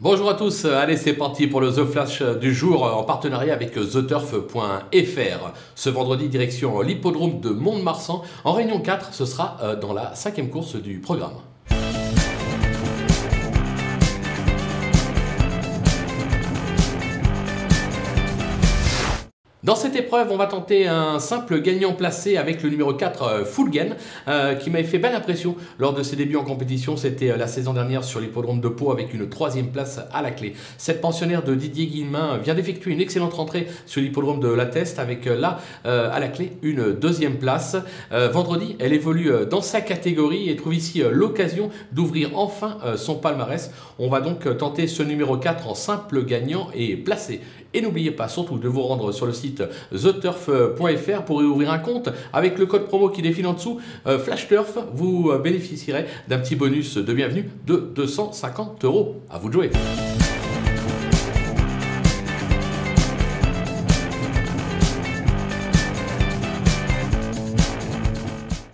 Bonjour à tous, allez c'est parti pour le The Flash du jour en partenariat avec TheTurf.fr. Ce vendredi direction l'hippodrome de Mont-de-Marsan. En réunion 4, ce sera euh, dans la cinquième course du programme. Dans cette épreuve, on va tenter un simple gagnant placé avec le numéro 4, euh, Fulgen, euh, qui m'avait fait belle impression lors de ses débuts en compétition. C'était euh, la saison dernière sur l'hippodrome de Pau avec une troisième place à la clé. Cette pensionnaire de Didier Guillemin vient d'effectuer une excellente rentrée sur l'hippodrome de la Teste avec là, à la clé, une deuxième place. vendredi, elle évolue dans sa catégorie et trouve ici l'occasion d'ouvrir enfin son palmarès. On va donc tenter ce numéro 4 en simple gagnant et placé. Et n'oubliez pas surtout de vous rendre sur le site theturf.fr pour y ouvrir un compte avec le code promo qui défile en dessous, euh, FlashTurf. Vous euh, bénéficierez d'un petit bonus de bienvenue de 250 euros. À vous de jouer.